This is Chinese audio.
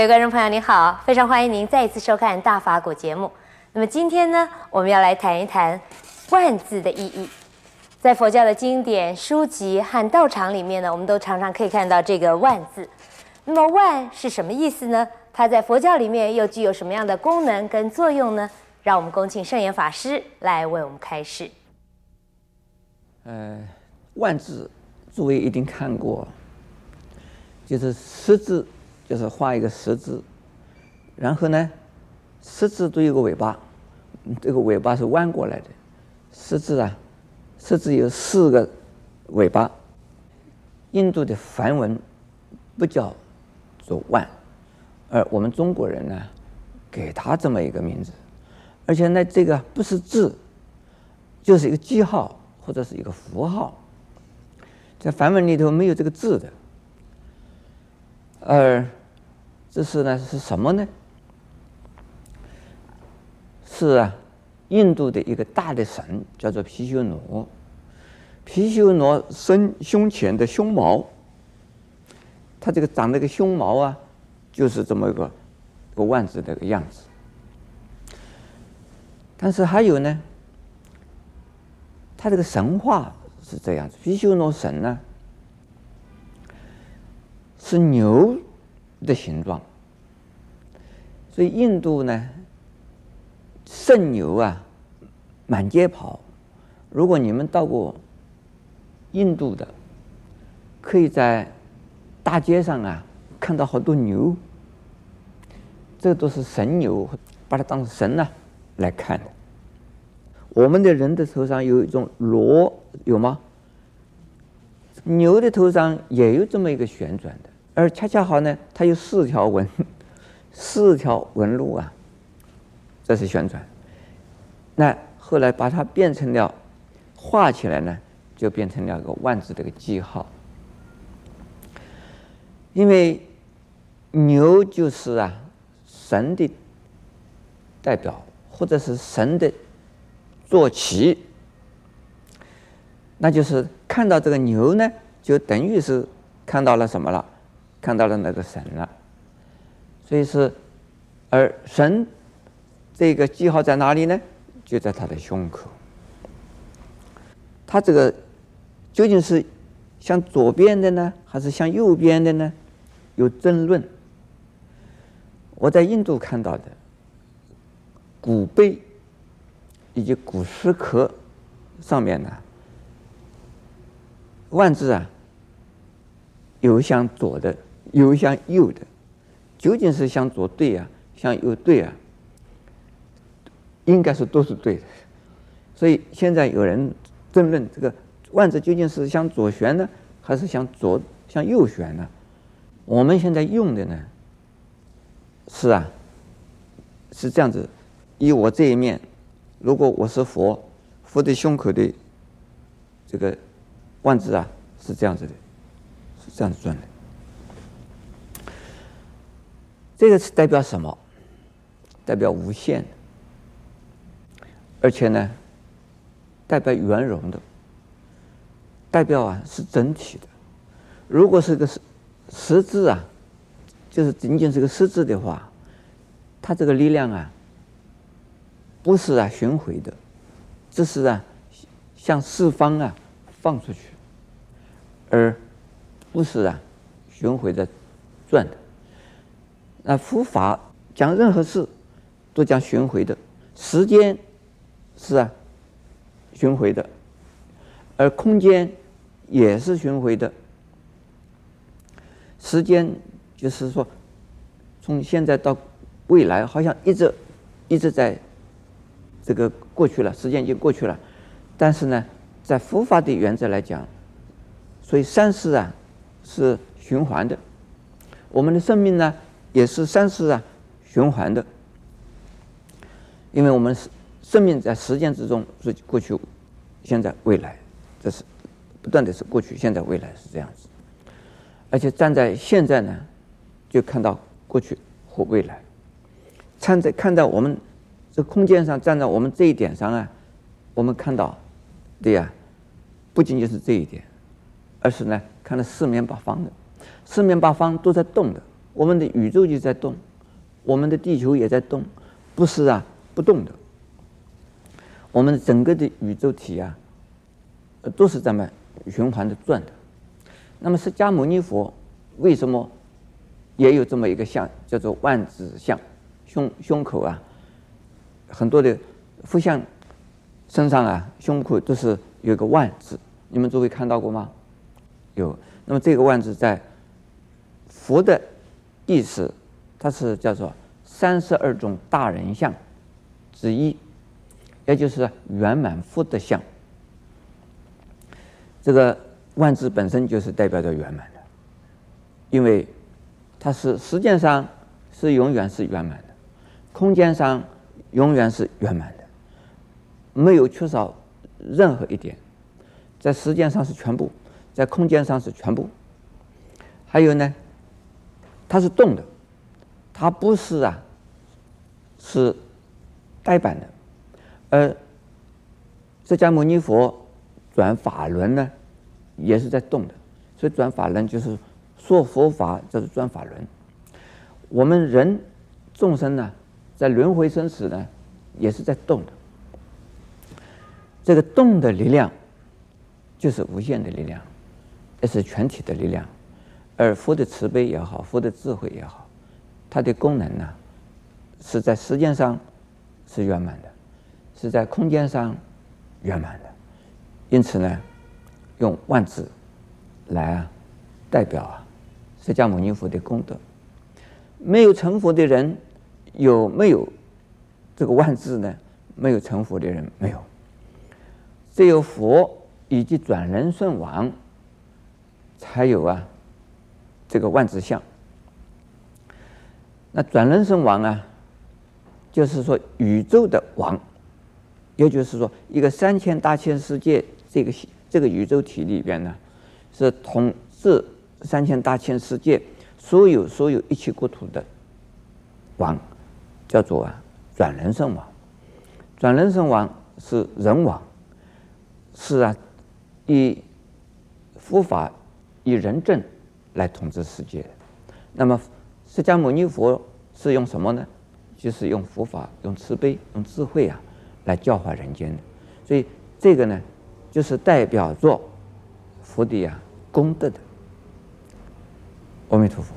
各位观众朋友，您好，非常欢迎您再一次收看《大法古》节目。那么今天呢，我们要来谈一谈万字的意义。在佛教的经典、书籍和道场里面呢，我们都常常可以看到这个“万”字。那么“万”是什么意思呢？它在佛教里面又具有什么样的功能跟作用呢？让我们恭请圣严法师来为我们开示。呃，“万”字，诸位一定看过，就是十字。就是画一个十字，然后呢，十字都有个尾巴，这个尾巴是弯过来的。十字啊，十字有四个尾巴。印度的梵文不叫做万，而我们中国人呢，给他这么一个名字，而且呢，这个不是字，就是一个记号或者是一个符号，在梵文里头没有这个字的，而。这是呢是什么呢？是啊，印度的一个大的神叫做毗修罗。毗修罗身胸前的胸毛，他这个长那个胸毛啊，就是这么一个个万字的个样子。但是还有呢，他这个神话是这样子：毗修罗神呢是牛。的形状，所以印度呢，圣牛啊，满街跑。如果你们到过印度的，可以在大街上啊看到好多牛，这都是神牛，把它当成神呢、来看的。我们的人的头上有一种螺，有吗？牛的头上也有这么一个旋转的。而恰恰好呢，它有四条纹，四条纹路啊，这是旋转。那后来把它变成了画起来呢，就变成了一个万字的一个记号。因为牛就是啊神的代表，或者是神的坐骑，那就是看到这个牛呢，就等于是看到了什么了？看到了那个神了，所以是，而神这个记号在哪里呢？就在他的胸口。他这个究竟是向左边的呢，还是向右边的呢？有争论。我在印度看到的古碑以及古石刻上面呢，万字啊，有向左的。有向右的，究竟是向左对啊，向右对啊？应该是都是对的。所以现在有人争论这个万字究竟是向左旋呢，还是向左向右旋呢？我们现在用的呢，是啊，是这样子。以我这一面，如果我是佛，佛的胸口的这个万字啊，是这样子的，是这样子转的。这个是代表什么？代表无限，而且呢，代表圆融的，代表啊是整体的。如果是个十十字啊，就是仅仅是个十字的话，它这个力量啊，不是啊巡回的，这是啊向四方啊放出去，而不是啊巡回的转的。那佛法讲任何事都讲巡回的，时间是啊巡回的，而空间也是巡回的。时间就是说，从现在到未来，好像一直一直在这个过去了，时间已经过去了。但是呢，在佛法的原则来讲，所以三世啊是循环的，我们的生命呢。也是三次啊，循环的。因为我们生命在时间之中是过去、现在、未来，这是不断的是过去、现在、未来是这样子。而且站在现在呢，就看到过去和未来。站在看到我们这空间上，站在我们这一点上啊，我们看到，对呀，不仅仅是这一点，而是呢，看到四面八方的，四面八方都在动的。我们的宇宙就在动，我们的地球也在动，不是啊不动的。我们整个的宇宙体啊，都是这么循环的转的。那么释迦牟尼佛为什么也有这么一个像，叫做万字像，胸胸口啊，很多的佛像身上啊，胸口都是有个万字，你们诸位看到过吗？有。那么这个万字在佛的意思，它是叫做三十二种大人相之一。也就是圆满佛的相，这个万字本身就是代表着圆满的，因为它是时间上是永远是圆满的，空间上永远是圆满的，没有缺少任何一点，在时间上是全部，在空间上是全部，还有呢，它是动的，它不是啊，是呆板的。而释迦牟尼佛转法轮呢，也是在动的，所以转法轮就是说佛法，就是转法轮。我们人众生呢，在轮回生死呢，也是在动的。这个动的力量，就是无限的力量，也是全体的力量。而佛的慈悲也好，佛的智慧也好，它的功能呢，是在时间上是圆满的。是在空间上圆满的，因此呢，用万字来啊代表啊释迦牟尼佛的功德。没有成佛的人有没有这个万字呢？没有成佛的人没有，只有佛以及转轮圣王才有啊这个万字像。那转轮圣王啊，就是说宇宙的王。也就是说，一个三千大千世界这个这个宇宙体里边呢，是统治三千大千世界所有所有一切国土的王，叫做啊转轮圣王。转轮圣王是人王，是啊以佛法以人政来统治世界。那么释迦牟尼佛是用什么呢？就是用佛法，用慈悲，用智慧啊。来教化人间的，所以这个呢，就是代表作佛的呀功德的。阿弥陀佛。